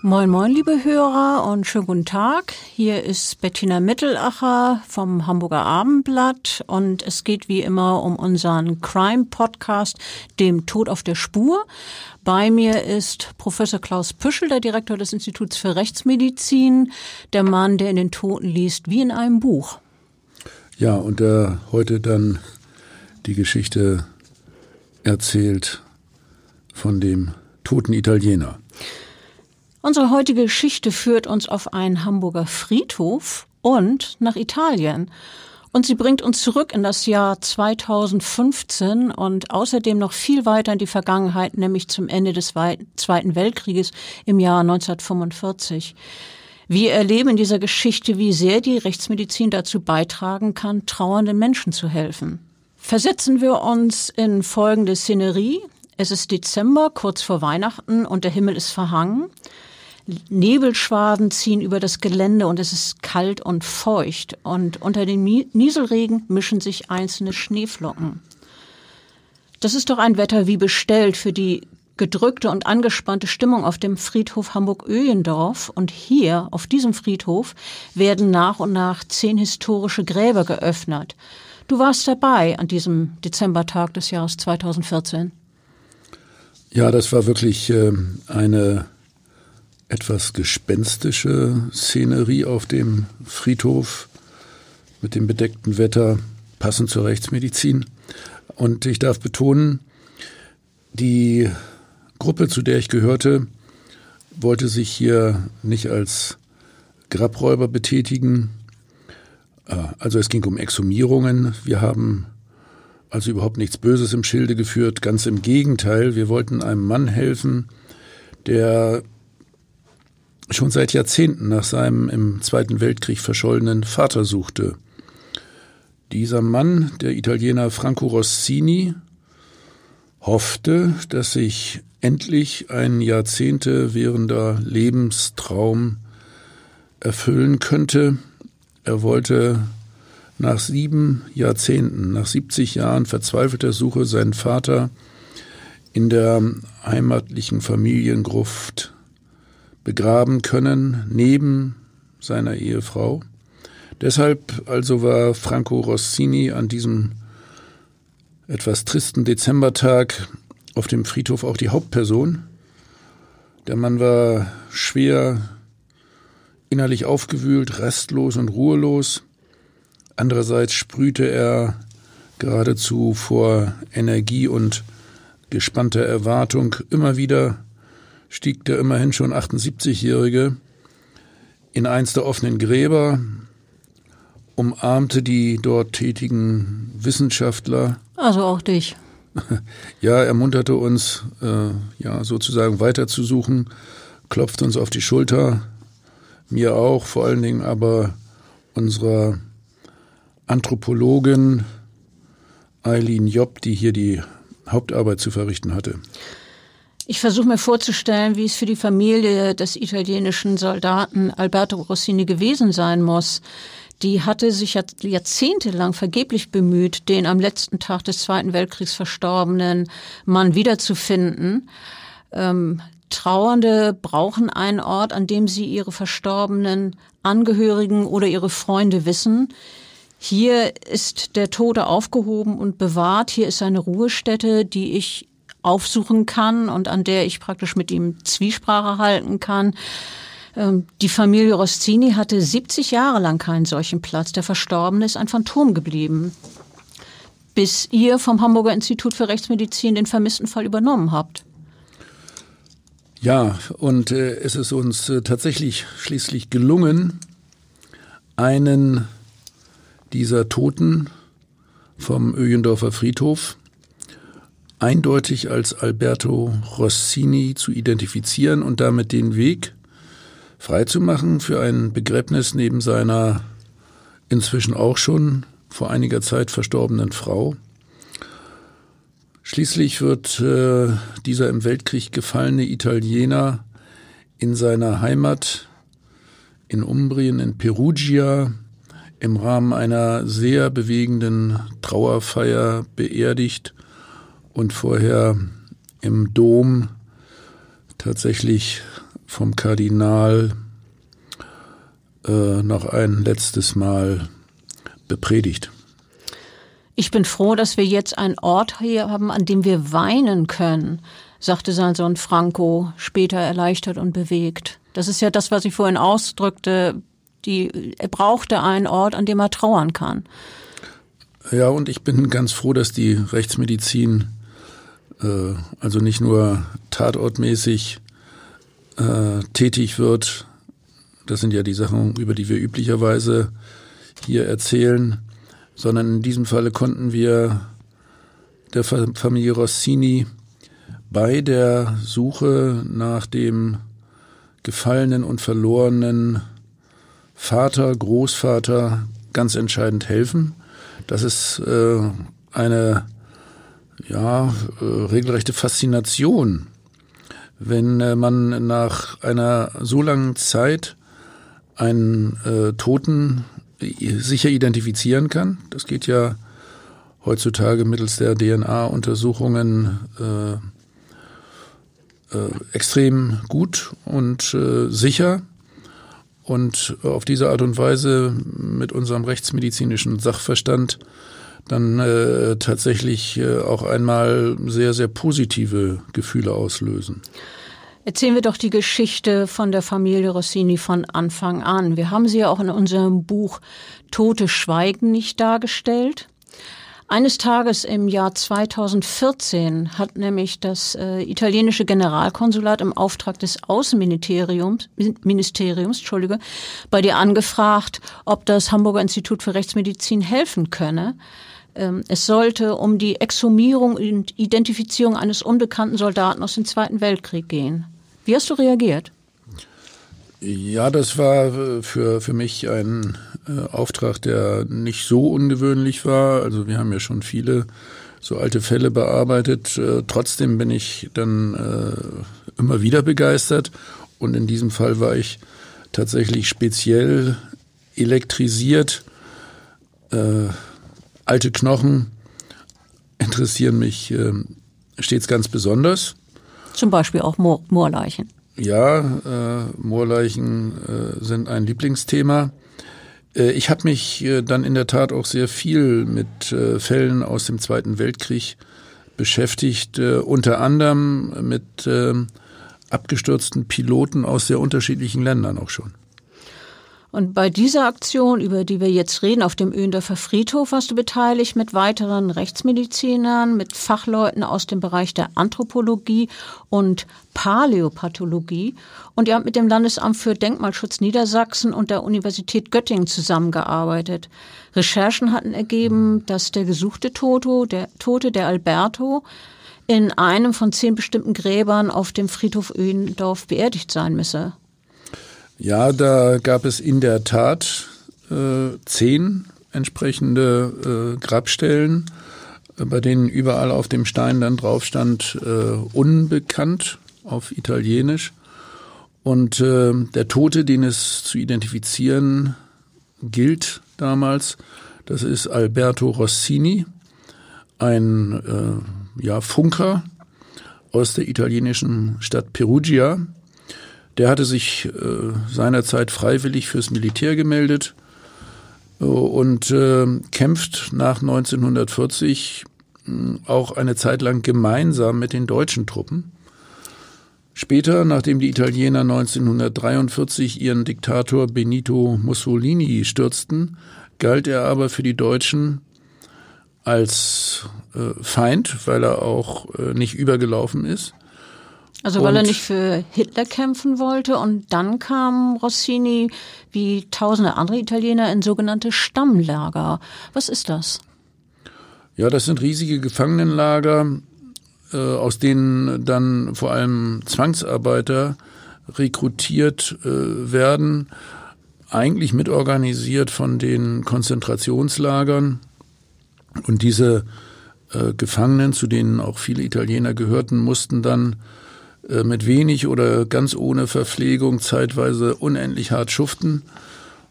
Moin, moin, liebe Hörer und schönen guten Tag. Hier ist Bettina Mittelacher vom Hamburger Abendblatt und es geht wie immer um unseren Crime-Podcast, dem Tod auf der Spur. Bei mir ist Professor Klaus Püschel, der Direktor des Instituts für Rechtsmedizin, der Mann, der in den Toten liest, wie in einem Buch. Ja, und der heute dann die Geschichte erzählt von dem toten Italiener. Unsere heutige Geschichte führt uns auf einen Hamburger Friedhof und nach Italien. Und sie bringt uns zurück in das Jahr 2015 und außerdem noch viel weiter in die Vergangenheit, nämlich zum Ende des Zweiten Weltkrieges im Jahr 1945. Wir erleben in dieser Geschichte, wie sehr die Rechtsmedizin dazu beitragen kann, trauernden Menschen zu helfen. Versetzen wir uns in folgende Szenerie. Es ist Dezember, kurz vor Weihnachten und der Himmel ist verhangen. Nebelschwaden ziehen über das Gelände und es ist kalt und feucht und unter dem Nieselregen mischen sich einzelne Schneeflocken. Das ist doch ein Wetter wie bestellt für die gedrückte und angespannte Stimmung auf dem Friedhof Hamburg-Öhlendorf und hier auf diesem Friedhof werden nach und nach zehn historische Gräber geöffnet. Du warst dabei an diesem Dezembertag des Jahres 2014. Ja, das war wirklich äh, eine etwas gespenstische Szenerie auf dem Friedhof mit dem bedeckten Wetter, passend zur Rechtsmedizin. Und ich darf betonen, die Gruppe, zu der ich gehörte, wollte sich hier nicht als Grabräuber betätigen, Ah, also es ging um Exhumierungen. Wir haben also überhaupt nichts Böses im Schilde geführt. Ganz im Gegenteil, wir wollten einem Mann helfen, der schon seit Jahrzehnten nach seinem im Zweiten Weltkrieg verschollenen Vater suchte. Dieser Mann, der Italiener Franco Rossini, hoffte, dass sich endlich ein Jahrzehnte währender Lebenstraum erfüllen könnte, er wollte nach sieben Jahrzehnten, nach 70 Jahren verzweifelter Suche seinen Vater in der heimatlichen Familiengruft begraben können, neben seiner Ehefrau. Deshalb also war Franco Rossini an diesem etwas tristen Dezembertag auf dem Friedhof auch die Hauptperson. Der Mann war schwer innerlich aufgewühlt, restlos und ruhelos. Andererseits sprühte er geradezu vor Energie und gespannter Erwartung. Immer wieder stieg der immerhin schon 78-Jährige in eins der offenen Gräber, umarmte die dort tätigen Wissenschaftler. Also auch dich. Ja, ermunterte uns, äh, ja, sozusagen weiterzusuchen, klopfte uns auf die Schulter, mir auch, vor allen Dingen aber unserer Anthropologin Eileen Job, die hier die Hauptarbeit zu verrichten hatte. Ich versuche mir vorzustellen, wie es für die Familie des italienischen Soldaten Alberto Rossini gewesen sein muss. Die hatte sich jahrzehntelang vergeblich bemüht, den am letzten Tag des Zweiten Weltkriegs verstorbenen Mann wiederzufinden. Ähm, Trauernde brauchen einen Ort, an dem sie ihre verstorbenen Angehörigen oder ihre Freunde wissen. Hier ist der Tote aufgehoben und bewahrt. Hier ist eine Ruhestätte, die ich aufsuchen kann und an der ich praktisch mit ihm Zwiesprache halten kann. Ähm, die Familie Rossini hatte 70 Jahre lang keinen solchen Platz. Der Verstorbene ist ein Phantom geblieben. bis ihr vom Hamburger Institut für Rechtsmedizin den vermissten Fall übernommen habt. Ja, und äh, es ist uns äh, tatsächlich schließlich gelungen, einen dieser Toten vom Öjendorfer Friedhof eindeutig als Alberto Rossini zu identifizieren und damit den Weg freizumachen für ein Begräbnis neben seiner inzwischen auch schon vor einiger Zeit verstorbenen Frau. Schließlich wird äh, dieser im Weltkrieg gefallene Italiener in seiner Heimat in Umbrien, in Perugia, im Rahmen einer sehr bewegenden Trauerfeier beerdigt und vorher im Dom tatsächlich vom Kardinal äh, noch ein letztes Mal bepredigt. Ich bin froh, dass wir jetzt einen Ort hier haben, an dem wir weinen können, sagte sein Sohn Franco, später erleichtert und bewegt. Das ist ja das, was ich vorhin ausdrückte. Die, er brauchte einen Ort, an dem er trauern kann. Ja, und ich bin ganz froh, dass die Rechtsmedizin also nicht nur tatortmäßig äh, tätig wird. Das sind ja die Sachen, über die wir üblicherweise hier erzählen, sondern in diesem Falle konnten wir der Familie Rossini bei der Suche nach dem gefallenen und verlorenen Vater, Großvater ganz entscheidend helfen. Das ist äh, eine ja, äh, regelrechte Faszination, wenn äh, man nach einer so langen Zeit einen äh, Toten sicher identifizieren kann. Das geht ja heutzutage mittels der DNA-Untersuchungen äh, äh, extrem gut und äh, sicher. Und auf diese Art und Weise mit unserem rechtsmedizinischen Sachverstand dann äh, tatsächlich äh, auch einmal sehr, sehr positive Gefühle auslösen. Erzählen wir doch die Geschichte von der Familie Rossini von Anfang an. Wir haben sie ja auch in unserem Buch Tote Schweigen nicht dargestellt. Eines Tages im Jahr 2014 hat nämlich das äh, italienische Generalkonsulat im Auftrag des Außenministeriums, Ministeriums, Entschuldige, bei dir angefragt, ob das Hamburger Institut für Rechtsmedizin helfen könne. Ähm, es sollte um die Exhumierung und Identifizierung eines unbekannten Soldaten aus dem Zweiten Weltkrieg gehen. Wie hast du reagiert? Ja, das war äh, für, für mich ein äh, Auftrag, der nicht so ungewöhnlich war. Also wir haben ja schon viele so alte Fälle bearbeitet. Äh, trotzdem bin ich dann immer wieder begeistert. Und in diesem Fall war ich tatsächlich speziell elektrisiert. Alte Knochen interessieren mich äh, stets ganz besonders. Zum Beispiel auch Moor Moorleichen. Ja, äh, Moorleichen äh, sind ein Lieblingsthema. Äh, ich habe mich äh, dann in der Tat auch sehr viel mit äh, Fällen aus dem Zweiten Weltkrieg beschäftigt, unter anderem mit äh, abgestürzten Piloten aus sehr unterschiedlichen Ländern auch schon. Und bei dieser Aktion, über die wir jetzt reden, auf dem Öhendorfer Friedhof, warst du beteiligt mit weiteren Rechtsmedizinern, mit Fachleuten aus dem Bereich der Anthropologie und Paläopathologie. Und ihr habt mit dem Landesamt für Denkmalschutz Niedersachsen und der Universität Göttingen zusammengearbeitet. Recherchen hatten ergeben, dass der gesuchte Toto, der Tote, der Alberto, in einem von zehn bestimmten Gräbern auf dem Friedhof Öhendorf beerdigt sein müsse. Ja, da gab es in der Tat äh, zehn entsprechende äh, Grabstellen, äh, bei denen überall auf dem Stein dann drauf stand äh, unbekannt auf Italienisch. Und äh, der Tote, den es zu identifizieren gilt damals, das ist Alberto Rossini, ein äh, ja, Funker aus der italienischen Stadt Perugia, der hatte sich äh, seinerzeit freiwillig fürs Militär gemeldet äh, und äh, kämpft nach 1940 äh, auch eine Zeit lang gemeinsam mit den deutschen Truppen. Später, nachdem die Italiener 1943 ihren Diktator Benito Mussolini stürzten, galt er aber für die Deutschen als äh, Feind, weil er auch äh, nicht übergelaufen ist. Also weil und er nicht für Hitler kämpfen wollte und dann kam Rossini wie tausende andere Italiener in sogenannte Stammlager. Was ist das? Ja, das sind riesige Gefangenenlager, äh, aus denen dann vor allem Zwangsarbeiter rekrutiert äh, werden, eigentlich mitorganisiert von den Konzentrationslagern. Und diese äh, Gefangenen, zu denen auch viele Italiener gehörten, mussten dann mit wenig oder ganz ohne Verpflegung zeitweise unendlich hart schuften.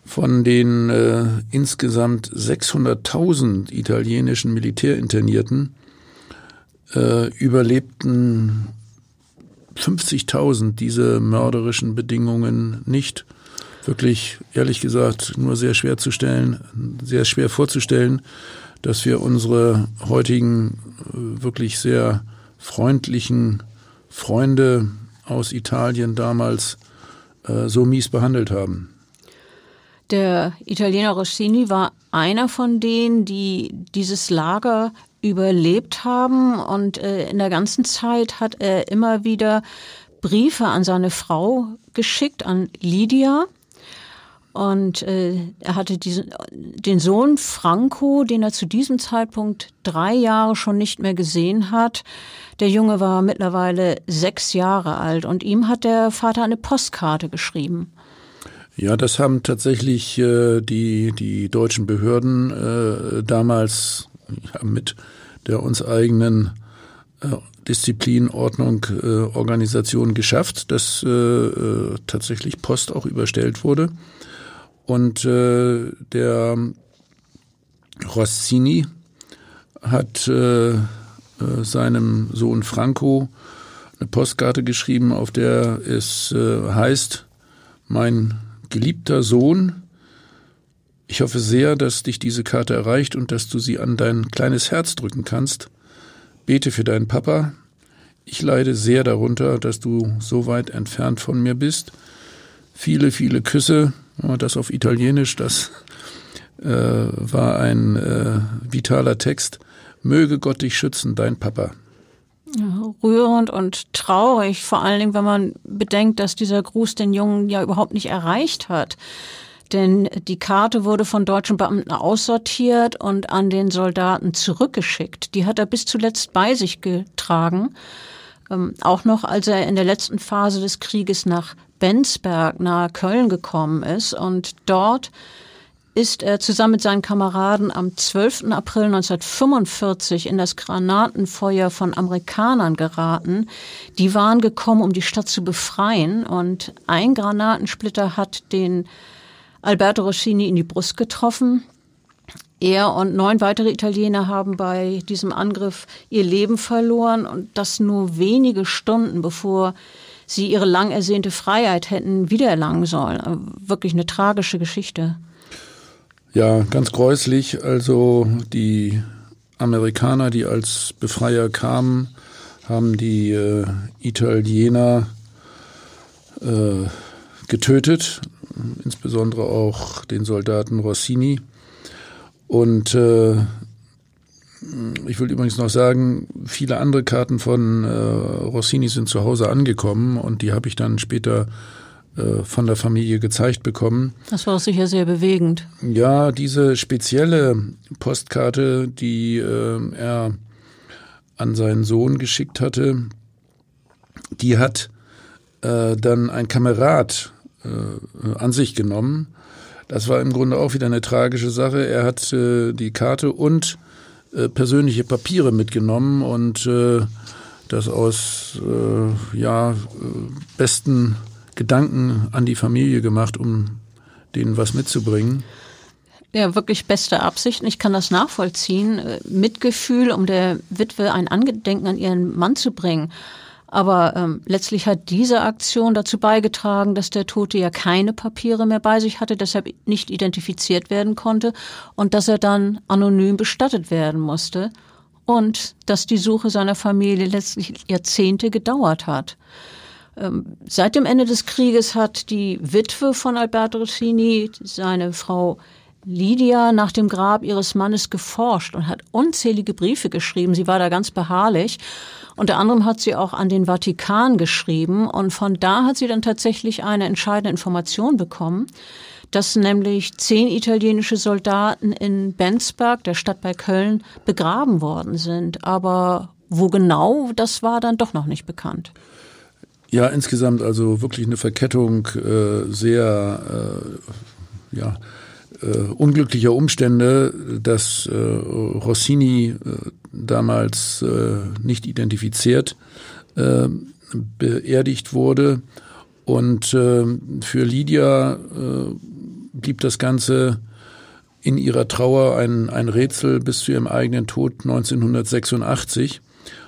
Von den äh, insgesamt 600.000 italienischen Militärinternierten äh, überlebten 50.000 diese mörderischen Bedingungen nicht. Wirklich, ehrlich gesagt, nur sehr schwer zu stellen, sehr schwer vorzustellen, dass wir unsere heutigen äh, wirklich sehr freundlichen Freunde aus Italien damals äh, so mies behandelt haben. Der Italiener Rossini war einer von denen, die dieses Lager überlebt haben und äh, in der ganzen Zeit hat er immer wieder Briefe an seine Frau geschickt, an Lydia. Und äh, er hatte diesen, den Sohn Franco, den er zu diesem Zeitpunkt drei Jahre schon nicht mehr gesehen hat. Der Junge war mittlerweile sechs Jahre alt und ihm hat der Vater eine Postkarte geschrieben. Ja, das haben tatsächlich äh, die, die deutschen Behörden äh, damals ja, mit der uns eigenen äh, Disziplinordnung äh, Organisation geschafft, dass äh, äh, tatsächlich Post auch überstellt wurde. Und äh, der Rossini hat äh, äh, seinem Sohn Franco eine Postkarte geschrieben, auf der es äh, heißt, mein geliebter Sohn, ich hoffe sehr, dass dich diese Karte erreicht und dass du sie an dein kleines Herz drücken kannst. Bete für deinen Papa. Ich leide sehr darunter, dass du so weit entfernt von mir bist. Viele, viele Küsse. Das auf Italienisch, das äh, war ein äh, vitaler Text. Möge Gott dich schützen, dein Papa. Ja, rührend und traurig, vor allen Dingen, wenn man bedenkt, dass dieser Gruß den Jungen ja überhaupt nicht erreicht hat. Denn die Karte wurde von deutschen Beamten aussortiert und an den Soldaten zurückgeschickt. Die hat er bis zuletzt bei sich getragen. Ähm, auch noch, als er in der letzten Phase des Krieges nach Bensberg nahe Köln gekommen ist und dort ist er zusammen mit seinen Kameraden am 12. April 1945 in das Granatenfeuer von Amerikanern geraten. Die waren gekommen, um die Stadt zu befreien und ein Granatensplitter hat den Alberto Rossini in die Brust getroffen. Er und neun weitere Italiener haben bei diesem Angriff ihr Leben verloren und das nur wenige Stunden bevor sie ihre lang ersehnte Freiheit hätten wiedererlangen sollen. Wirklich eine tragische Geschichte. Ja, ganz gräuslich. Also die Amerikaner, die als Befreier kamen, haben die äh, Italiener äh, getötet, insbesondere auch den Soldaten Rossini. Und äh, ich will übrigens noch sagen, viele andere Karten von äh, Rossini sind zu Hause angekommen und die habe ich dann später äh, von der Familie gezeigt bekommen. Das war sicher sehr bewegend. Ja, diese spezielle Postkarte, die äh, er an seinen Sohn geschickt hatte, die hat äh, dann ein Kamerad äh, an sich genommen. Das war im Grunde auch wieder eine tragische Sache. Er hat äh, die Karte und äh, persönliche Papiere mitgenommen und äh, das aus äh, ja, äh, besten Gedanken an die Familie gemacht, um denen was mitzubringen. Ja, wirklich beste Absichten. Ich kann das nachvollziehen. Äh, Mitgefühl, um der Witwe ein Angedenken an ihren Mann zu bringen. Aber ähm, letztlich hat diese Aktion dazu beigetragen, dass der Tote ja keine Papiere mehr bei sich hatte, deshalb nicht identifiziert werden konnte und dass er dann anonym bestattet werden musste und dass die Suche seiner Familie letztlich Jahrzehnte gedauert hat. Ähm, seit dem Ende des Krieges hat die Witwe von Alberto Rossini, seine Frau Lydia nach dem Grab ihres Mannes geforscht und hat unzählige Briefe geschrieben. Sie war da ganz beharrlich. Unter anderem hat sie auch an den Vatikan geschrieben und von da hat sie dann tatsächlich eine entscheidende Information bekommen, dass nämlich zehn italienische Soldaten in Bensberg, der Stadt bei Köln, begraben worden sind. Aber wo genau, das war dann doch noch nicht bekannt. Ja, insgesamt also wirklich eine Verkettung äh, sehr äh, ja, unglücklicher Umstände, dass äh, Rossini äh, damals äh, nicht identifiziert äh, beerdigt wurde. Und äh, für Lydia äh, blieb das Ganze in ihrer Trauer ein, ein Rätsel bis zu ihrem eigenen Tod 1986.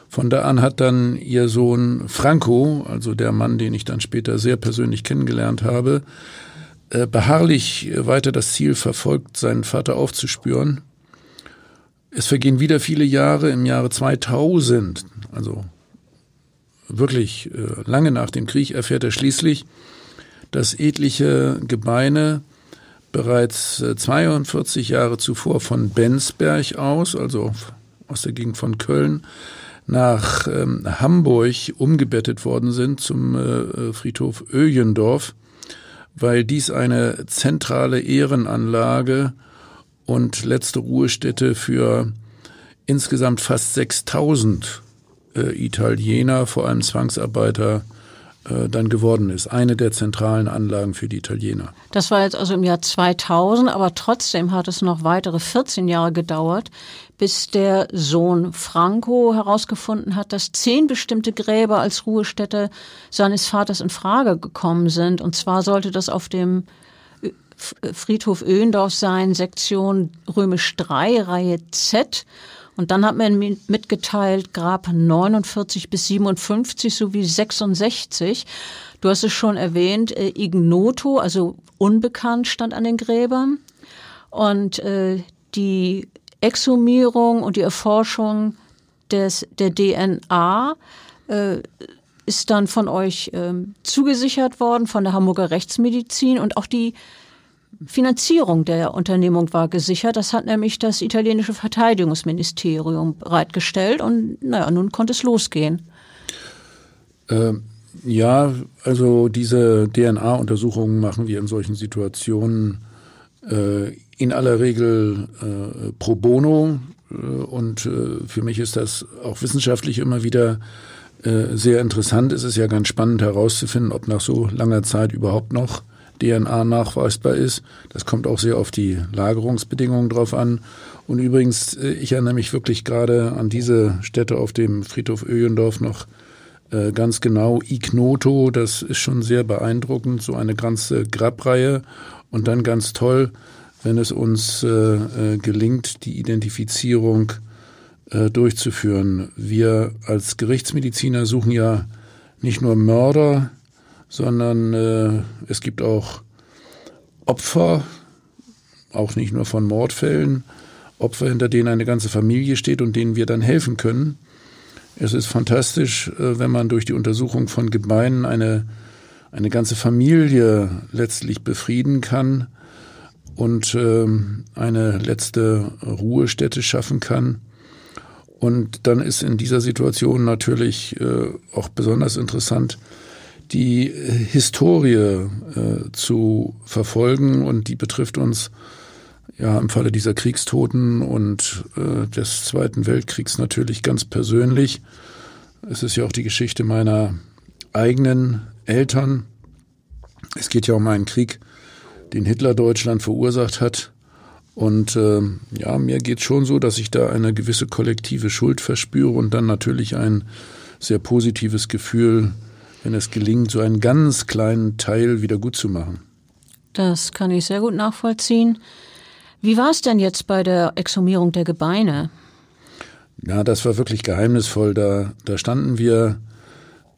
Von da an hat dann ihr Sohn Franco, also der Mann, den ich dann später sehr persönlich kennengelernt habe, äh, beharrlich weiter das Ziel verfolgt, seinen Vater aufzuspüren. Es vergehen wieder viele Jahre. Im Jahre 2000, also wirklich äh, lange nach dem Krieg, erfährt er schließlich, dass etliche Gebeine bereits 42 äh, Jahre zuvor von Bensberg aus, also aus der Gegend von Köln, nach ähm, Hamburg umgebettet worden sind zum äh, Friedhof Öjendorf, weil dies eine zentrale Ehrenanlage und letzte Ruhestätte für insgesamt fast 6000 äh, Italiener, vor allem Zwangsarbeiter, dann geworden ist. Eine der zentralen Anlagen für die Italiener. Das war jetzt also im Jahr 2000, aber trotzdem hat es noch weitere 14 Jahre gedauert, bis der Sohn Franco herausgefunden hat, dass zehn bestimmte Gräber als Ruhestätte seines Vaters in Frage gekommen sind. Und zwar sollte das auf dem Friedhof Öhendorf sein, Sektion Römisch 3, Reihe Z. Und dann hat man mitgeteilt, Grab 49 bis 57 sowie 66. Du hast es schon erwähnt, äh, Ignoto, also unbekannt, stand an den Gräbern. Und äh, die Exhumierung und die Erforschung des, der DNA äh, ist dann von euch äh, zugesichert worden, von der Hamburger Rechtsmedizin und auch die Finanzierung der Unternehmung war gesichert. Das hat nämlich das italienische Verteidigungsministerium bereitgestellt und naja, nun konnte es losgehen. Ähm, ja, also diese DNA-Untersuchungen machen wir in solchen Situationen äh, in aller Regel äh, pro bono äh, und äh, für mich ist das auch wissenschaftlich immer wieder äh, sehr interessant. Es ist ja ganz spannend herauszufinden, ob nach so langer Zeit überhaupt noch DNA nachweisbar ist. Das kommt auch sehr auf die Lagerungsbedingungen drauf an. Und übrigens, äh, ich erinnere mich wirklich gerade an diese Stätte auf dem Friedhof Öjendorf noch äh, ganz genau. Ignoto, das ist schon sehr beeindruckend, so eine ganze Grabreihe. Und dann ganz toll, wenn es uns äh, gelingt, die Identifizierung durchzuführen. Wir als Gerichtsmediziner suchen ja nicht nur Mörder, sondern äh, es gibt auch Opfer, auch nicht nur von Mordfällen, Opfer, hinter denen eine ganze Familie steht und denen wir dann helfen können. Es ist fantastisch, äh, wenn man durch die Untersuchung von Gebeinen eine, eine ganze Familie letztlich befrieden kann und äh, eine letzte Ruhestätte schaffen kann. Und dann ist in dieser Situation natürlich äh, auch besonders interessant, die äh, Historie äh, zu verfolgen und die betrifft uns ja im Falle dieser Kriegstoten und äh, des Zweiten Weltkriegs natürlich ganz persönlich. Es ist ja auch die Geschichte meiner eigenen Eltern. Es geht ja um einen Krieg, den Hitler Deutschland verursacht hat. Und äh, ja, mir geht schon so, dass ich da eine gewisse kollektive Schuld verspüre und dann natürlich ein sehr positives Gefühl wenn es gelingt, so einen ganz kleinen Teil wieder gut zu machen. Das kann ich sehr gut nachvollziehen. Wie war es denn jetzt bei der Exhumierung der Gebeine? Ja, das war wirklich geheimnisvoll. Da, da standen wir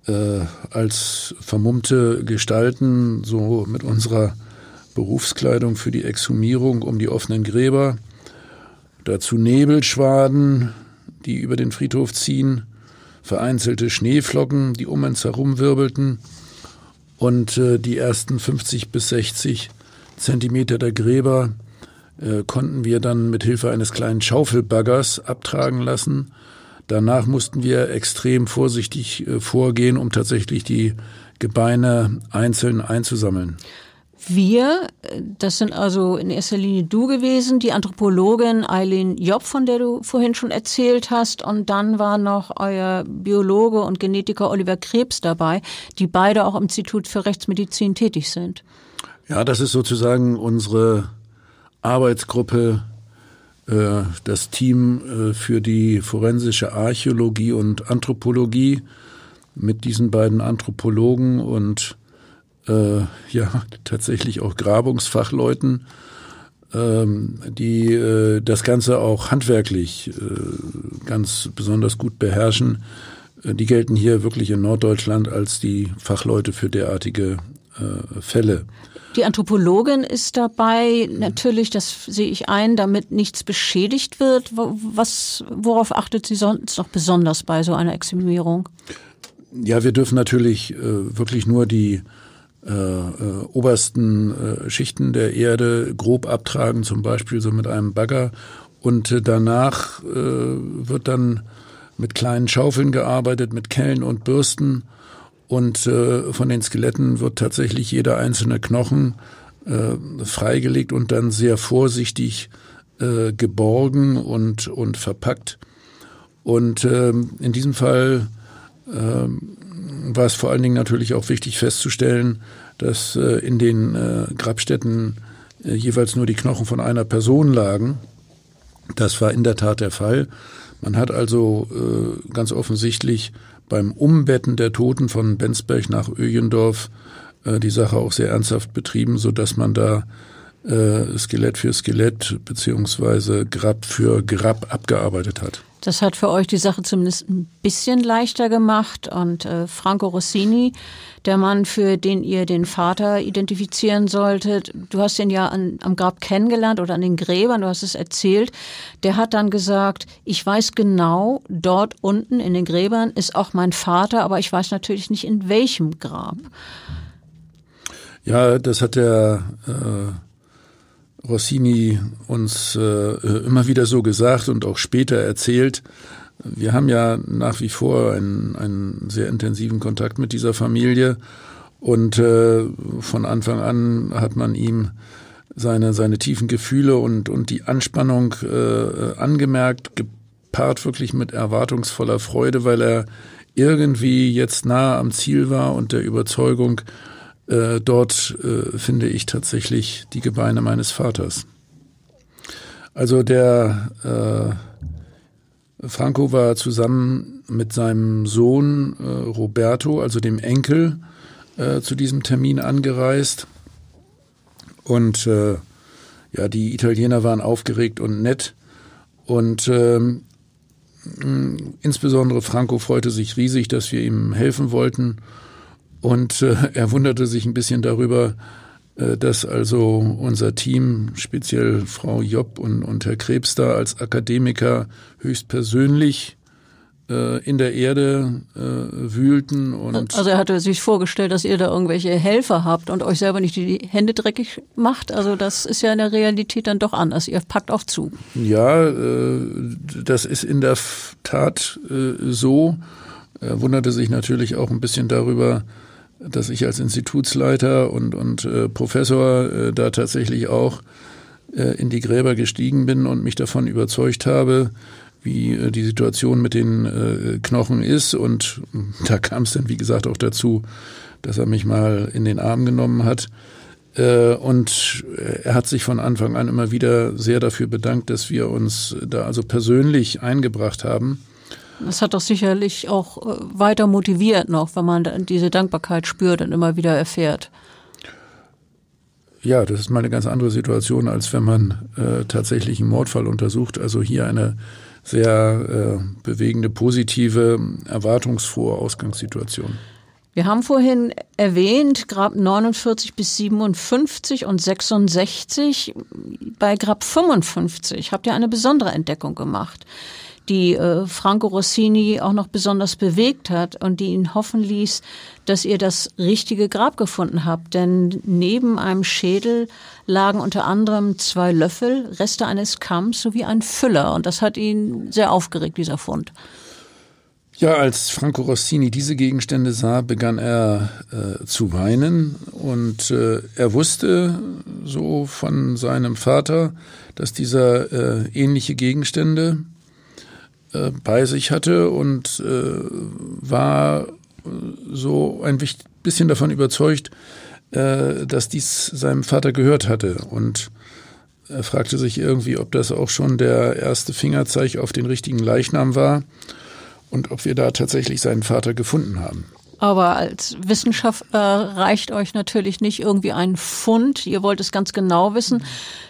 äh, als vermummte Gestalten so mit unserer Berufskleidung für die Exhumierung um die offenen Gräber. Dazu Nebelschwaden, die über den Friedhof ziehen vereinzelte Schneeflocken, die um uns herum wirbelten und äh, die ersten 50 bis 60 Zentimeter der Gräber äh, konnten wir dann mit Hilfe eines kleinen Schaufelbaggers abtragen lassen. Danach mussten wir extrem vorsichtig äh, vorgehen, um tatsächlich die Gebeine einzeln einzusammeln. Wir, das sind also in erster Linie du gewesen, die Anthropologin Eileen Job, von der du vorhin schon erzählt hast, und dann war noch euer Biologe und Genetiker Oliver Krebs dabei, die beide auch im Institut für Rechtsmedizin tätig sind. Ja, das ist sozusagen unsere Arbeitsgruppe, äh, das Team äh, für die forensische Archäologie und Anthropologie mit diesen beiden Anthropologen und äh, ja tatsächlich auch Grabungsfachleuten, ähm, die äh, das Ganze auch handwerklich äh, ganz besonders gut beherrschen. Äh, die gelten hier wirklich in Norddeutschland als die Fachleute für derartige äh, Fälle. Die Anthropologin ist dabei, natürlich, das sehe ich ein, damit nichts beschädigt wird. Was, worauf achtet sie sonst noch besonders bei so einer Exhumierung? Ja, wir dürfen natürlich äh, wirklich nur die äh, äh, obersten äh, Schichten der Erde grob abtragen, zum Beispiel so mit einem Bagger. Und äh, danach äh, wird dann mit kleinen Schaufeln gearbeitet, mit Kellen und Bürsten. Und äh, von den Skeletten wird tatsächlich jeder einzelne Knochen äh, freigelegt und dann sehr vorsichtig äh, geborgen und, und verpackt. Und äh, in diesem Fall ähm, war es vor allen Dingen natürlich auch wichtig festzustellen, dass äh, in den äh, Grabstätten äh, jeweils nur die Knochen von einer Person lagen. Das war in der Tat der Fall. Man hat also ganz offensichtlich beim Umbetten der Toten von Bensberg nach Öjendorf die Sache auch sehr ernsthaft betrieben, so dass man da Skelett für Skelett beziehungsweise Grab für Grab abgearbeitet hat. Das hat für euch die Sache zumindest ein bisschen leichter gemacht. Und äh, Franco Rossini, der Mann, für den ihr den Vater identifizieren solltet, du hast ihn ja an, am Grab kennengelernt oder an den Gräbern, du hast es erzählt, der hat dann gesagt, ich weiß genau, dort unten in den Gräbern ist auch mein Vater, aber ich weiß natürlich nicht in welchem Grab. Ja, das hat der äh Rossini uns äh, immer wieder so gesagt und auch später erzählt. Wir haben ja nach wie vor einen, einen sehr intensiven Kontakt mit dieser Familie und äh, von Anfang an hat man ihm seine, seine tiefen Gefühle und, und die Anspannung äh, angemerkt, gepaart wirklich mit erwartungsvoller Freude, weil er irgendwie jetzt nah am Ziel war und der Überzeugung, äh, dort äh, finde ich tatsächlich die Gebeine meines Vaters. Also der äh, Franco war zusammen mit seinem Sohn äh, Roberto, also dem Enkel, äh, zu diesem Termin angereist. Und äh, ja, die Italiener waren aufgeregt und nett. Und ähm, insbesondere Franco freute sich riesig, dass wir ihm helfen wollten und äh, er wunderte sich ein bisschen darüber, äh, dass also unser Team, speziell Frau Job und, und Herr Krebs da als Akademiker höchstpersönlich äh, in der Erde äh, wühlten. Und also er hatte sich vorgestellt, dass ihr da irgendwelche Helfer habt und euch selber nicht die Hände dreckig macht. Also das ist ja in der Realität dann doch anders. Ihr packt auch zu. Ja, äh, das ist in der Tat äh, so. Er wunderte sich natürlich auch ein bisschen darüber, dass ich als Institutsleiter und, und äh, Professor äh, da tatsächlich auch äh, in die Gräber gestiegen bin und mich davon überzeugt habe, wie äh, die Situation mit den äh, Knochen ist. Und da kam es dann, wie gesagt, auch dazu, dass er mich mal in den Arm genommen hat. Äh, und er hat sich von Anfang an immer wieder sehr dafür bedankt, dass wir uns da also persönlich eingebracht haben das hat doch sicherlich auch äh, weiter motiviert noch, wenn man diese Dankbarkeit spürt und immer wieder erfährt. Ja, das ist mal eine ganz andere Situation, als wenn man äh, tatsächlich einen Mordfall untersucht. Also hier eine sehr äh, bewegende, positive, erwartungsfrohe Ausgangssituation. Wir haben vorhin erwähnt, Grab 49 bis 57 und 66. Bei Grab 55 habt ihr eine besondere Entdeckung gemacht. Die äh, Franco Rossini auch noch besonders bewegt hat und die ihn hoffen ließ, dass ihr das richtige Grab gefunden habt. Denn neben einem Schädel lagen unter anderem zwei Löffel, Reste eines Kamms sowie ein Füller. Und das hat ihn sehr aufgeregt, dieser Fund. Ja, als Franco Rossini diese Gegenstände sah, begann er äh, zu weinen und äh, er wusste so von seinem Vater, dass dieser äh, ähnliche Gegenstände äh, bei sich hatte und äh, war so ein bisschen davon überzeugt, äh, dass dies seinem Vater gehört hatte und er fragte sich irgendwie, ob das auch schon der erste Fingerzeig auf den richtigen Leichnam war und ob wir da tatsächlich seinen Vater gefunden haben. Aber als Wissenschaftler reicht euch natürlich nicht irgendwie ein Fund. Ihr wollt es ganz genau wissen.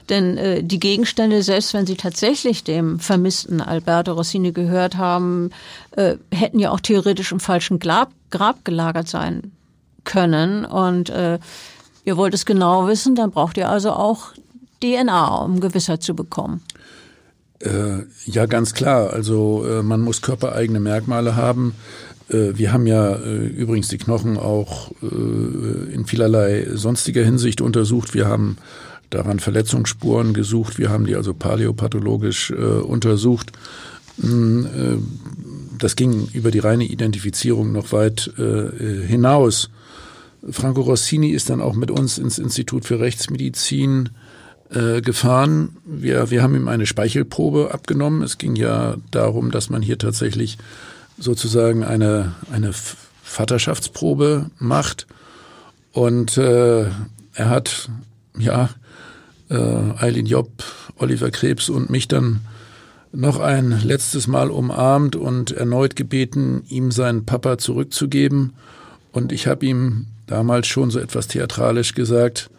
Denn äh, die Gegenstände, selbst wenn sie tatsächlich dem vermissten Alberto Rossini gehört haben, äh, hätten ja auch theoretisch im falschen Grab, Grab gelagert sein können. Und äh, ihr wollt es genau wissen, dann braucht ihr also auch DNA, um Gewissheit zu bekommen. Äh, ja, ganz klar. Also äh, man muss körpereigene Merkmale haben. Äh, wir haben ja äh, übrigens die Knochen auch äh, in vielerlei sonstiger Hinsicht untersucht. Wir haben daran Verletzungsspuren gesucht. Wir haben die also paläopathologisch untersucht. Hm, das ging über die reine Identifizierung noch weit hinaus. Franco Rossini ist dann auch mit uns ins Institut für Rechtsmedizin gefahren. Wir, wir haben ihm eine Speichelprobe abgenommen. Es ging ja darum, dass man hier tatsächlich sozusagen eine, eine Vaterschaftsprobe macht. Und äh, er hat ja äh, Eileen Job, Oliver Krebs und mich dann noch ein letztes Mal umarmt und erneut gebeten, ihm seinen Papa zurückzugeben. Und ich habe ihm damals schon so etwas theatralisch gesagt,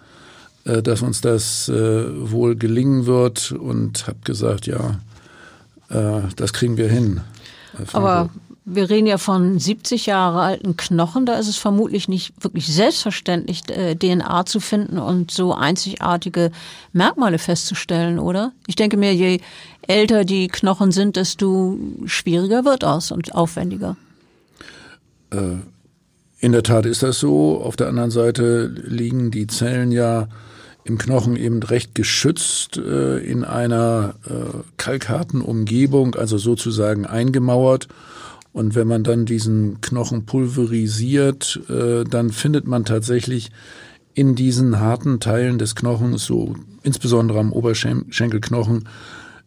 äh, dass uns das äh, wohl gelingen wird und habe gesagt, ja, äh, das kriegen wir hin. Aber wir reden ja von 70 Jahre alten Knochen, da ist es vermutlich nicht wirklich selbstverständlich, DNA zu finden und so einzigartige Merkmale festzustellen, oder? Ich denke mir, je älter die Knochen sind, desto schwieriger wird das und aufwendiger. In der Tat ist das so. Auf der anderen Seite liegen die Zellen ja im Knochen eben recht geschützt äh, in einer äh, kalkharten Umgebung, also sozusagen eingemauert. Und wenn man dann diesen Knochen pulverisiert, äh, dann findet man tatsächlich in diesen harten Teilen des Knochens, so insbesondere am Oberschenkelknochen,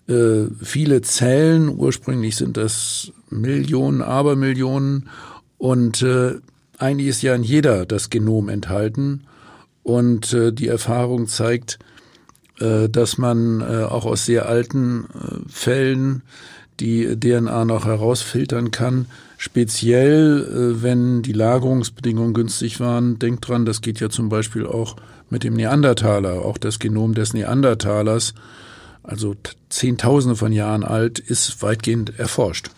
äh, viele Zellen. Ursprünglich sind das Millionen, Abermillionen. Und äh, eigentlich ist ja in jeder das Genom enthalten. Und äh, die Erfahrung zeigt, äh, dass man äh, auch aus sehr alten äh, Fällen die DNA noch herausfiltern kann. Speziell, äh, wenn die Lagerungsbedingungen günstig waren. Denkt dran, das geht ja zum Beispiel auch mit dem Neandertaler. Auch das Genom des Neandertalers, also Zehntausende von Jahren alt, ist weitgehend erforscht.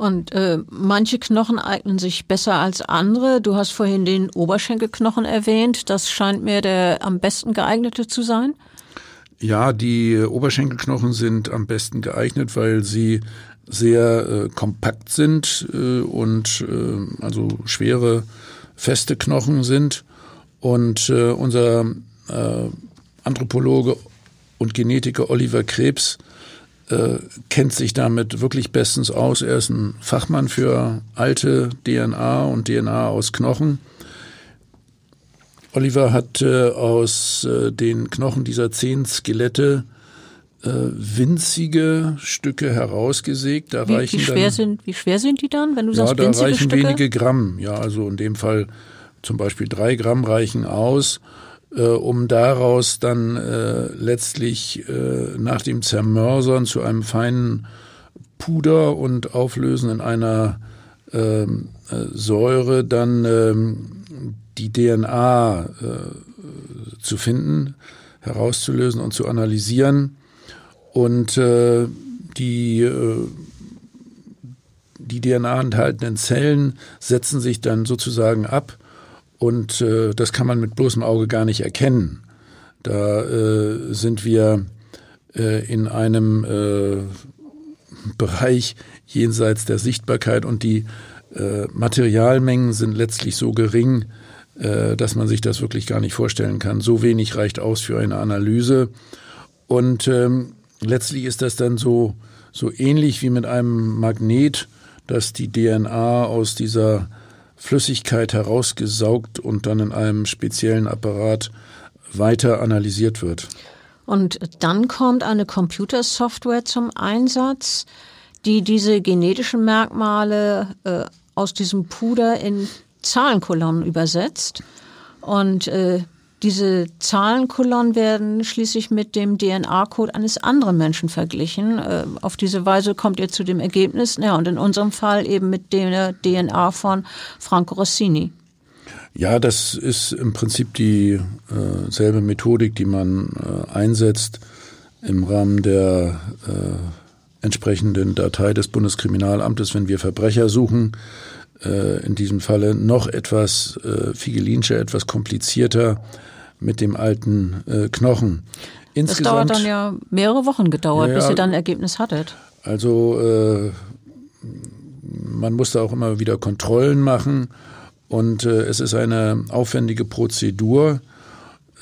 Und äh, manche Knochen eignen sich besser als andere. Du hast vorhin den Oberschenkelknochen erwähnt. Das scheint mir der am besten geeignete zu sein. Ja, die Oberschenkelknochen sind am besten geeignet, weil sie sehr äh, kompakt sind äh, und äh, also schwere, feste Knochen sind. Und äh, unser äh, Anthropologe und Genetiker Oliver Krebs äh, kennt sich damit wirklich bestens aus. Er ist ein Fachmann für alte DNA und DNA aus Knochen. Oliver hat äh, aus äh, den Knochen dieser zehn Skelette äh, winzige Stücke herausgesägt. Da wie, reichen wie schwer dann, sind wie schwer sind die dann, wenn du ja, sagst da reichen Stücke? wenige Gramm. Ja, also in dem Fall zum Beispiel drei Gramm reichen aus äh, um daraus dann äh, letztlich äh, nach dem Zermörsern zu einem feinen Puder und Auflösen in einer ähm, äh, Säure dann ähm, die DNA äh, zu finden, herauszulösen und zu analysieren. Und äh, die die DNA enthaltenen Zellen setzen sich dann sozusagen ab und äh, das kann man mit bloßem Auge gar nicht erkennen. Da äh, sind wir äh, in einem äh, Bereich jenseits der Sichtbarkeit und die äh, Materialmengen sind letztlich so gering, äh, dass man sich das wirklich gar nicht vorstellen kann. So wenig reicht aus für eine Analyse. Und ähm, letztlich ist das dann so, so ähnlich wie mit einem Magnet, dass die DNA aus dieser Flüssigkeit herausgesaugt und dann in einem speziellen Apparat weiter analysiert wird. Und dann kommt eine Computersoftware zum Einsatz, die diese genetischen Merkmale äh, aus diesem Puder in Zahlenkolonnen übersetzt. Und äh, diese Zahlenkolonnen werden schließlich mit dem DNA-Code eines anderen Menschen verglichen. Äh, auf diese Weise kommt ihr zu dem Ergebnis, ja, und in unserem Fall eben mit der DNA von Franco Rossini. Ja, das ist im Prinzip dieselbe äh, Methodik, die man äh, einsetzt im Rahmen der entsprechenden Datei des Bundeskriminalamtes, wenn wir Verbrecher suchen. Äh, in diesem Falle noch etwas äh, figelinscher, etwas komplizierter mit dem alten äh, Knochen. Insgesamt, das dauert dann ja mehrere Wochen gedauert, ja, bis ihr dann ein Ergebnis hattet. Also äh, man musste auch immer wieder Kontrollen machen und äh, es ist eine aufwendige Prozedur.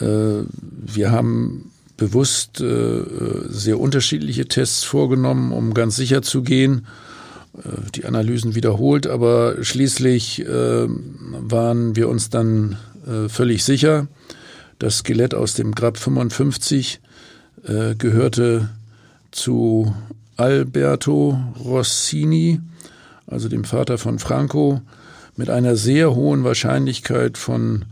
Äh, wir haben bewusst äh, sehr unterschiedliche Tests vorgenommen, um ganz sicher zu gehen. Äh, die Analysen wiederholt, aber schließlich äh, waren wir uns dann äh, völlig sicher. Das Skelett aus dem Grab 55 äh, gehörte zu Alberto Rossini, also dem Vater von Franco, mit einer sehr hohen Wahrscheinlichkeit von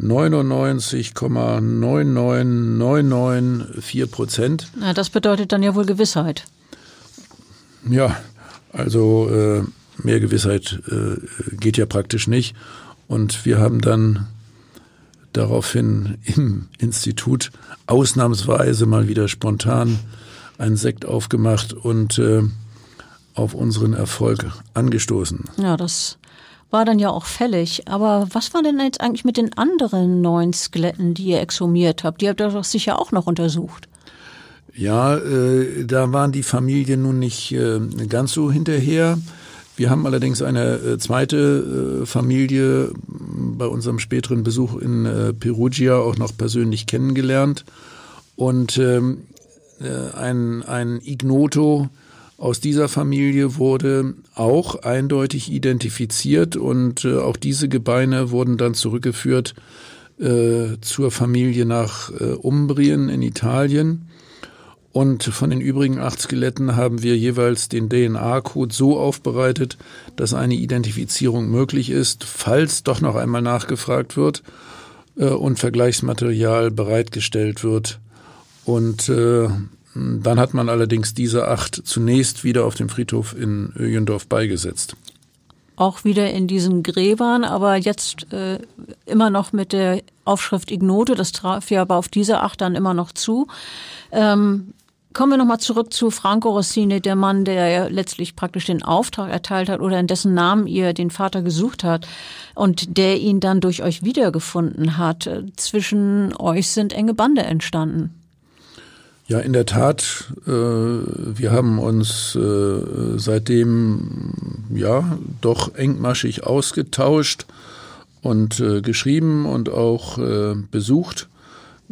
99,99994 Prozent. Na, das bedeutet dann ja wohl Gewissheit. Ja, also äh, mehr Gewissheit äh, geht ja praktisch nicht. Und wir haben dann daraufhin im Institut ausnahmsweise mal wieder spontan einen Sekt aufgemacht und äh, auf unseren Erfolg angestoßen. Ja, das war dann ja auch fällig. Aber was war denn jetzt eigentlich mit den anderen neun Skeletten, die ihr exhumiert habt? Die habt ihr doch sicher auch noch untersucht. Ja, äh, da waren die Familien nun nicht äh, ganz so hinterher. Wir haben allerdings eine äh, zweite äh, Familie bei unserem späteren Besuch in äh, Perugia auch noch persönlich kennengelernt. Und ähm, äh, ein, ein Ignoto aus dieser Familie wurde auch eindeutig identifiziert und äh, auch diese Gebeine wurden dann zurückgeführt äh, zur Familie nach äh, Umbrien in Italien. Und von den übrigen acht Skeletten haben wir jeweils den DNA-Code so aufbereitet, dass eine Identifizierung möglich ist, falls doch noch einmal nachgefragt wird äh, und Vergleichsmaterial bereitgestellt wird. Und äh, dann hat man allerdings diese acht zunächst wieder auf dem Friedhof in Öjendorf beigesetzt. Auch wieder in diesen Gräbern, aber jetzt äh, immer noch mit der Aufschrift Ignote. Das traf ja aber auf diese acht dann immer noch zu. Ähm, Kommen wir nochmal zurück zu Franco Rossini, der Mann, der ja letztlich praktisch den Auftrag erteilt hat oder in dessen Namen ihr den Vater gesucht hat und der ihn dann durch euch wiedergefunden hat. Zwischen euch sind enge Bande entstanden. Ja, in der Tat. Äh, wir haben uns äh, seitdem ja doch engmaschig ausgetauscht und äh, geschrieben und auch äh, besucht.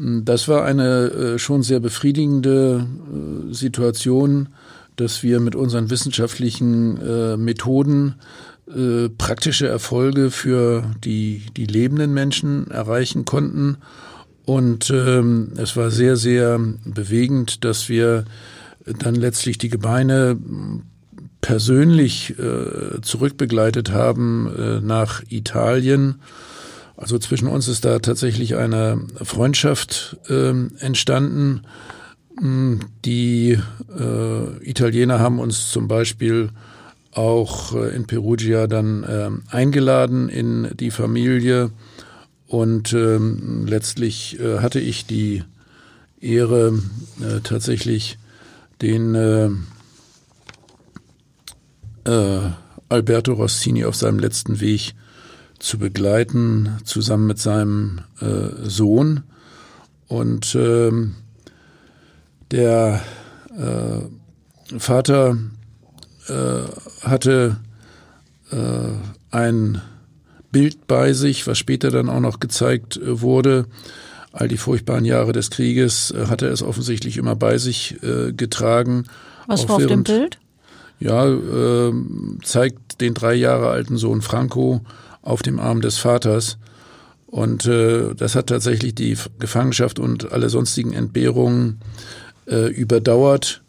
Das war eine äh, schon sehr befriedigende äh, Situation, dass wir mit unseren wissenschaftlichen Methoden praktische Erfolge für die, die lebenden Menschen erreichen konnten und ähm, es war sehr, sehr bewegend, dass wir dann letztlich die Gebeine persönlich äh, zurückbegleitet haben äh, nach Italien. Also zwischen uns ist da tatsächlich eine Freundschaft äh, entstanden. Hm, die äh, Italiener haben uns zum Beispiel auch äh, in Perugia dann äh, eingeladen in die Familie und ähm, letztlich äh, hatte ich die Ehre, äh, tatsächlich den äh, äh, Alberto Rossini auf seinem letzten Weg zu begleiten, zusammen mit seinem äh, Sohn. Und ähm, der äh, Vater äh, hatte äh, ein Bild bei sich, was später dann auch noch gezeigt äh, wurde. All die furchtbaren Jahre des Krieges äh, hat er es offensichtlich immer bei sich getragen. Was war auf dem Bild? Ja, zeigt den drei Jahre alten Sohn Franco auf dem Arm des Vaters. Und äh, das hat tatsächlich die Gefangenschaft und alle sonstigen Entbehrungen äh, überdauert.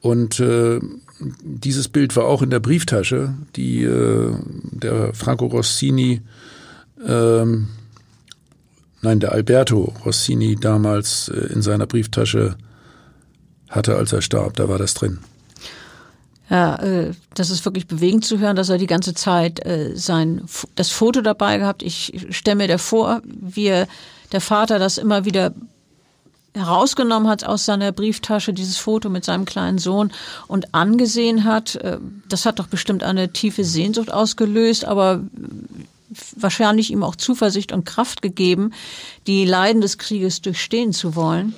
Und äh, dieses Bild war auch in der Brieftasche, die äh, der Franco Rossini, ähm, nein, der Alberto Rossini damals äh, in seiner Brieftasche hatte, als er starb. Da war das drin. Ja, äh, das ist wirklich bewegend zu hören, dass er die ganze Zeit äh, sein das Foto dabei gehabt. Ich stelle mir da vor, wie der Vater das immer wieder herausgenommen hat aus seiner Brieftasche, dieses Foto mit seinem kleinen Sohn und angesehen hat. Äh, das hat doch bestimmt eine tiefe Sehnsucht ausgelöst, aber wahrscheinlich ihm auch Zuversicht und Kraft gegeben, die Leiden des Krieges durchstehen zu wollen.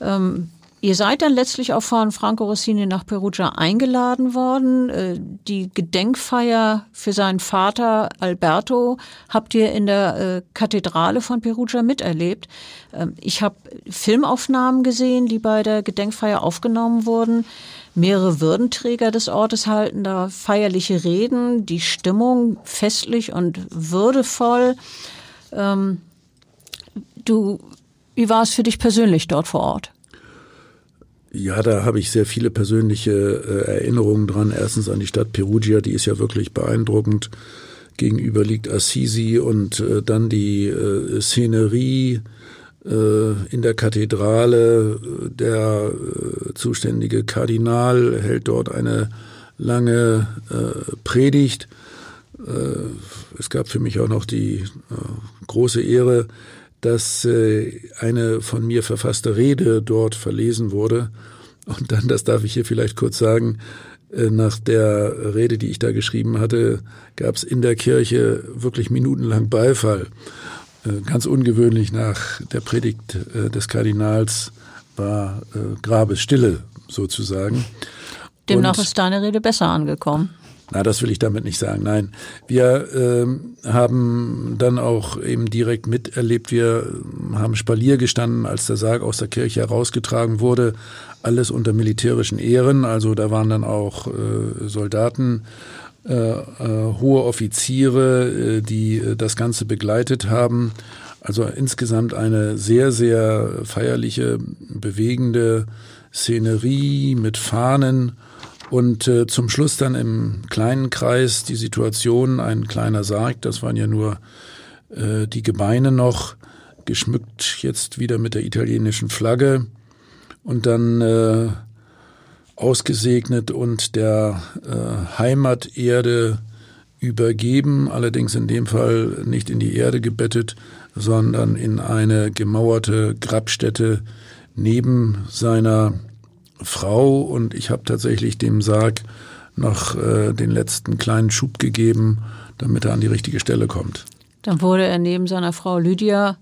Ähm, Ihr seid dann letztlich auch von Franco Rossini nach Perugia eingeladen worden. Äh, die Gedenkfeier für seinen Vater Alberto habt ihr in der äh, Kathedrale von Perugia miterlebt. Ähm, ich habe Filmaufnahmen gesehen, die bei der Gedenkfeier aufgenommen wurden. Mehrere Würdenträger des Ortes halten da feierliche Reden, die Stimmung festlich und würdevoll. Ähm, du, wie war es für dich persönlich dort vor Ort? Ja, da habe ich sehr viele persönliche äh, Erinnerungen dran. Erstens an die Stadt Perugia, die ist ja wirklich beeindruckend. Gegenüber liegt Assisi und äh, dann die äh, Szenerie äh, in der Kathedrale. Der äh, zuständige Kardinal hält dort eine lange äh, Predigt. es gab für mich auch noch die große Ehre, dass äh, eine von mir verfasste Rede dort verlesen wurde. Und dann, das darf ich hier vielleicht kurz sagen, äh, nach der Rede, die ich da geschrieben hatte, gab es in der Kirche wirklich minutenlang Beifall. Äh, ganz ungewöhnlich nach der Predigt des Kardinals war Grabesstille sozusagen. Demnach ist deine Rede besser angekommen. Na, das will ich damit nicht sagen. Nein, wir ähm, haben dann auch eben direkt miterlebt. Wir haben Spalier gestanden, als der Sarg aus der Kirche herausgetragen wurde. Alles unter militärischen Ehren. Also da waren dann auch äh, Soldaten, äh, äh, hohe Offiziere, äh, die äh, das Ganze begleitet haben. Also insgesamt eine sehr, sehr feierliche, bewegende Szenerie mit Fahnen und äh, zum Schluss dann im kleinen Kreis die Situation, ein kleiner Sarg, das waren ja nur äh, die Gebeine noch, geschmückt jetzt wieder mit der italienischen Flagge. Und dann äh, ausgesegnet und der äh, Heimaterde übergeben, allerdings in dem Fall nicht in die Erde gebettet, sondern in eine gemauerte Grabstätte neben seiner Frau und ich habe tatsächlich dem Sarg noch äh, den letzten kleinen Schub gegeben, damit er an die richtige Stelle kommt. Dann wurde er neben seiner Frau Lydia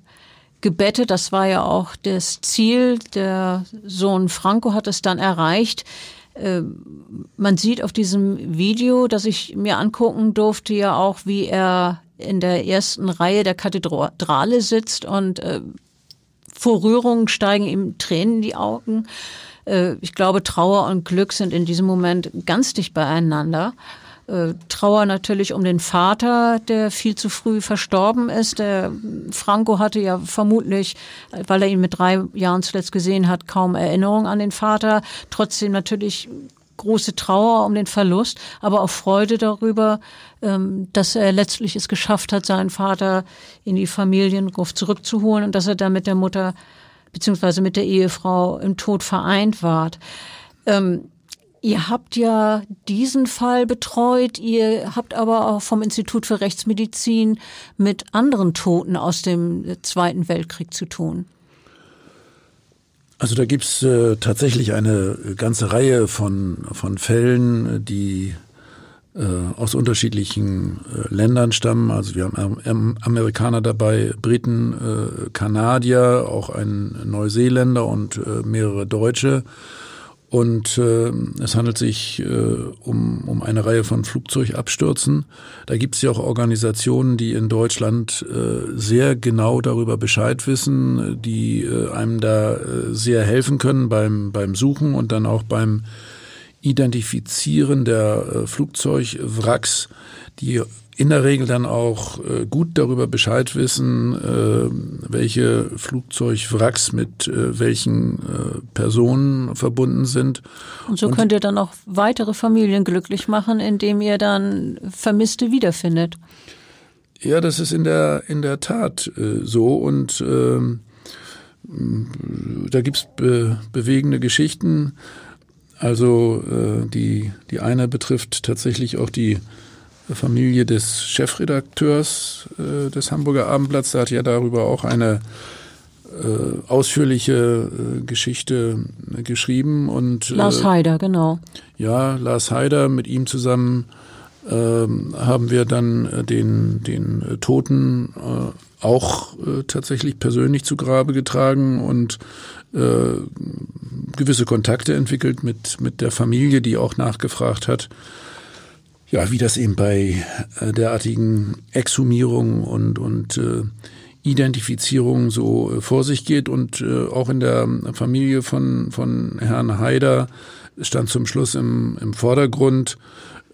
gebettet. Das war ja auch das Ziel. Der Sohn Franco hat es dann erreicht. Äh, man sieht auf diesem Video, das ich mir angucken durfte, ja auch, wie er in der ersten Reihe der Kathedrale sitzt und äh, vor Rührung steigen ihm Tränen in die Augen. Äh, ich glaube, Trauer und Glück sind in diesem Moment ganz dicht beieinander. Äh, Trauer natürlich um den Vater, der viel zu früh verstorben ist. Der Franco hatte ja vermutlich, weil er ihn mit drei Jahren zuletzt gesehen hat, kaum Erinnerung an den Vater. Trotzdem natürlich große Trauer um den Verlust, aber auch Freude darüber, ähm, dass er letztlich es geschafft hat, seinen Vater in die Familiengruft zurückzuholen und dass er dann mit der Mutter beziehungsweise mit der Ehefrau im Tod vereint wart. Ähm, ihr habt ja diesen Fall betreut, ihr habt aber auch vom Institut für Rechtsmedizin mit anderen Toten aus dem Zweiten Weltkrieg zu tun. Also da gibt's äh, tatsächlich eine ganze Reihe von, von Fällen, die aus unterschiedlichen äh, Ländern stammen. Also wir haben Amerikaner dabei, Briten, äh, Kanadier, auch ein Neuseeländer und mehrere Deutsche. Und äh, es handelt sich äh, um, um eine Reihe von Flugzeugabstürzen. Da gibt es ja auch Organisationen, die in Deutschland äh, sehr genau darüber Bescheid wissen, die äh, einem da äh, sehr helfen können beim, beim Suchen und dann auch beim Identifizieren der äh, Flugzeugwracks, die in der Regel dann auch äh, gut darüber Bescheid wissen, äh, welche Flugzeugwracks mit äh, welchen Personen verbunden sind. Und so Und, könnt ihr dann auch weitere Familien glücklich machen, indem ihr dann Vermisste wiederfindet. Ja, das ist in der in der Tat so und äh, da gibt's be bewegende Geschichten. Also äh, die die eine betrifft tatsächlich auch die Familie des Chefredakteurs äh, des Hamburger Abendblatts. Der hat ja darüber auch eine äh, ausführliche äh, Geschichte geschrieben und äh, Lars Haider, genau. Ja, Lars Haider mit ihm zusammen ähm, haben wir dann äh, den den Toten äh, auch tatsächlich persönlich zu Grabe getragen und gewisse Kontakte entwickelt mit mit der Familie, die auch nachgefragt hat ja, wie das eben bei äh, derartigen Exhumierungen und, und äh, Identifizierung so äh, vor sich geht. Und äh, auch in der Familie von, von Herrn Haider stand zum Schluss im, im Vordergrund,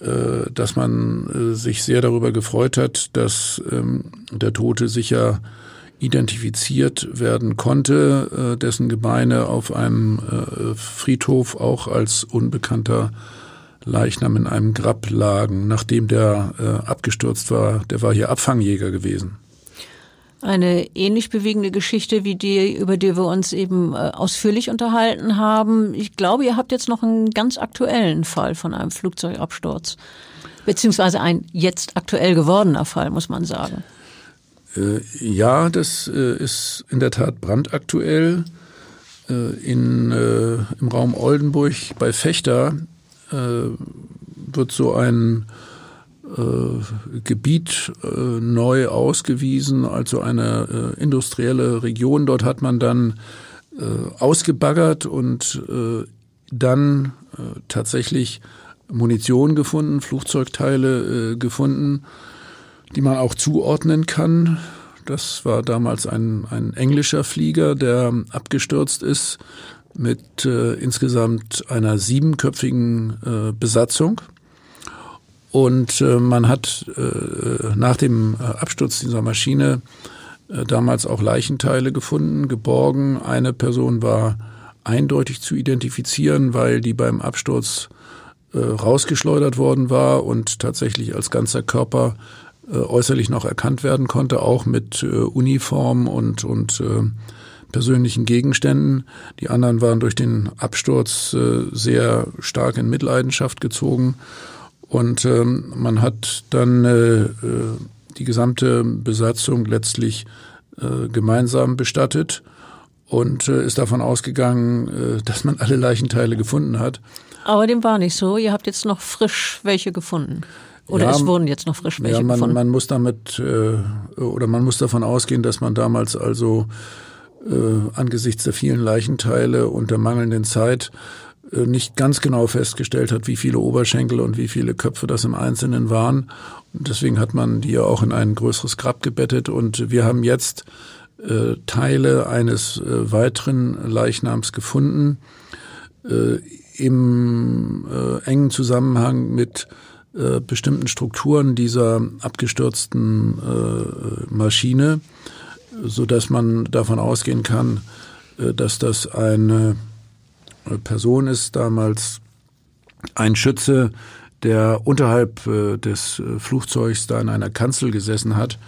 äh, dass man äh, sich sehr darüber gefreut hat, dass ähm, der Tote sicher identifiziert werden konnte, äh, dessen Gebeine auf einem äh, Friedhof auch als unbekannter Leichnam in einem Grab lagen, nachdem der äh, abgestürzt war. Der war hier Abfangjäger gewesen. Eine ähnlich bewegende Geschichte wie die, über die wir uns eben ausführlich unterhalten haben. Ich glaube, ihr habt jetzt noch einen ganz aktuellen Fall von einem Flugzeugabsturz. Beziehungsweise ein jetzt aktuell gewordener Fall, muss man sagen. Äh, ja, das äh, ist in der Tat brandaktuell. Äh, in, Im Raum Oldenburg bei Fechter wird so ein äh, Gebiet äh, neu ausgewiesen, also eine äh, industrielle Region. Dort hat man dann ausgebaggert und dann tatsächlich Munition gefunden, Flugzeugteile gefunden, die man auch zuordnen kann. Das war damals ein, ein englischer Flieger, der abgestürzt ist mit äh, insgesamt einer siebenköpfigen äh, Besatzung. Und äh, man hat äh, nach dem äh, Absturz dieser Maschine äh, damals auch Leichenteile gefunden, geborgen. Eine Person war eindeutig zu identifizieren, weil die beim Absturz rausgeschleudert worden war und tatsächlich als ganzer Körper äußerlich noch erkannt werden konnte, auch mit äh, Uniform und, und äh, persönlichen Gegenständen. Die anderen waren durch den Absturz äh, sehr stark in Mitleidenschaft gezogen. Und ähm, man hat dann äh, äh die gesamte Besatzung letztlich äh, gemeinsam bestattet und äh, ist davon ausgegangen, äh, dass man alle Leichenteile gefunden hat. Aber dem war nicht so. Ihr habt jetzt noch frisch welche gefunden. Oder ja, es wurden jetzt noch frisch welche ja, man, gefunden. Man muss damit äh, oder man muss davon ausgehen, dass man damals also äh, angesichts der vielen Leichenteile und der mangelnden Zeit äh, nicht ganz genau festgestellt hat, wie viele Oberschenkel und wie viele Köpfe das im Einzelnen waren. Und deswegen hat man die ja auch in ein größeres Grab gebettet. Und wir haben jetzt äh, Teile eines äh, weiteren Leichnams gefunden äh, im äh, engen Zusammenhang mit äh, bestimmten Strukturen dieser abgestürzten äh, Maschine so dass man davon ausgehen kann, äh, dass das eine Person ist, damals ein Schütze, der unterhalb äh, des äh, Flugzeugs da in einer Kanzel gesessen hat.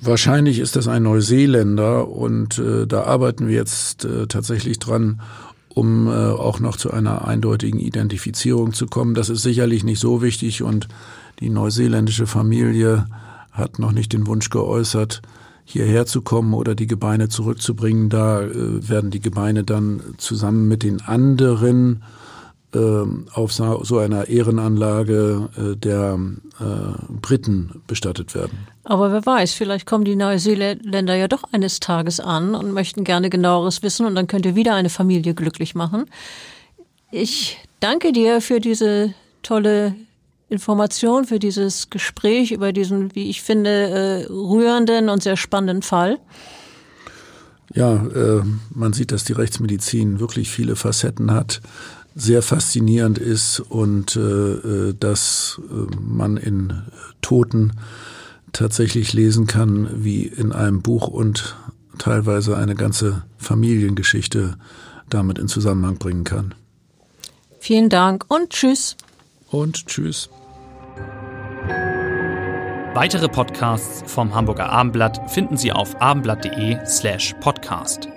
Wahrscheinlich ist das ein Neuseeländer und da arbeiten wir jetzt tatsächlich dran, um auch noch zu einer eindeutigen Identifizierung zu kommen. Das ist sicherlich nicht so wichtig und die neuseeländische Familie hat noch nicht den Wunsch geäußert, hierher zu kommen oder die Gebeine zurückzubringen. Da äh, werden die Gebeine dann zusammen mit den anderen äh, auf so, einer Ehrenanlage äh, der äh, Briten bestattet werden. Aber wer weiß, vielleicht kommen die Neuseeländer ja doch eines Tages an und möchten gerne genaueres wissen und dann könnt ihr wieder eine Familie glücklich machen. Ich danke dir für diese tolle Information, für dieses Gespräch über diesen, wie ich finde, äh, rührenden und sehr spannenden Fall. Ja, man sieht, dass die Rechtsmedizin wirklich viele Facetten hat, sehr faszinierend ist und äh, äh dass äh, man in Toten tatsächlich lesen kann, wie in einem Buch und teilweise eine ganze Familiengeschichte damit in Zusammenhang bringen kann. Vielen Dank und tschüss. Und tschüss. Weitere Podcasts vom Hamburger Abendblatt finden Sie auf abendblatt.de slash podcast.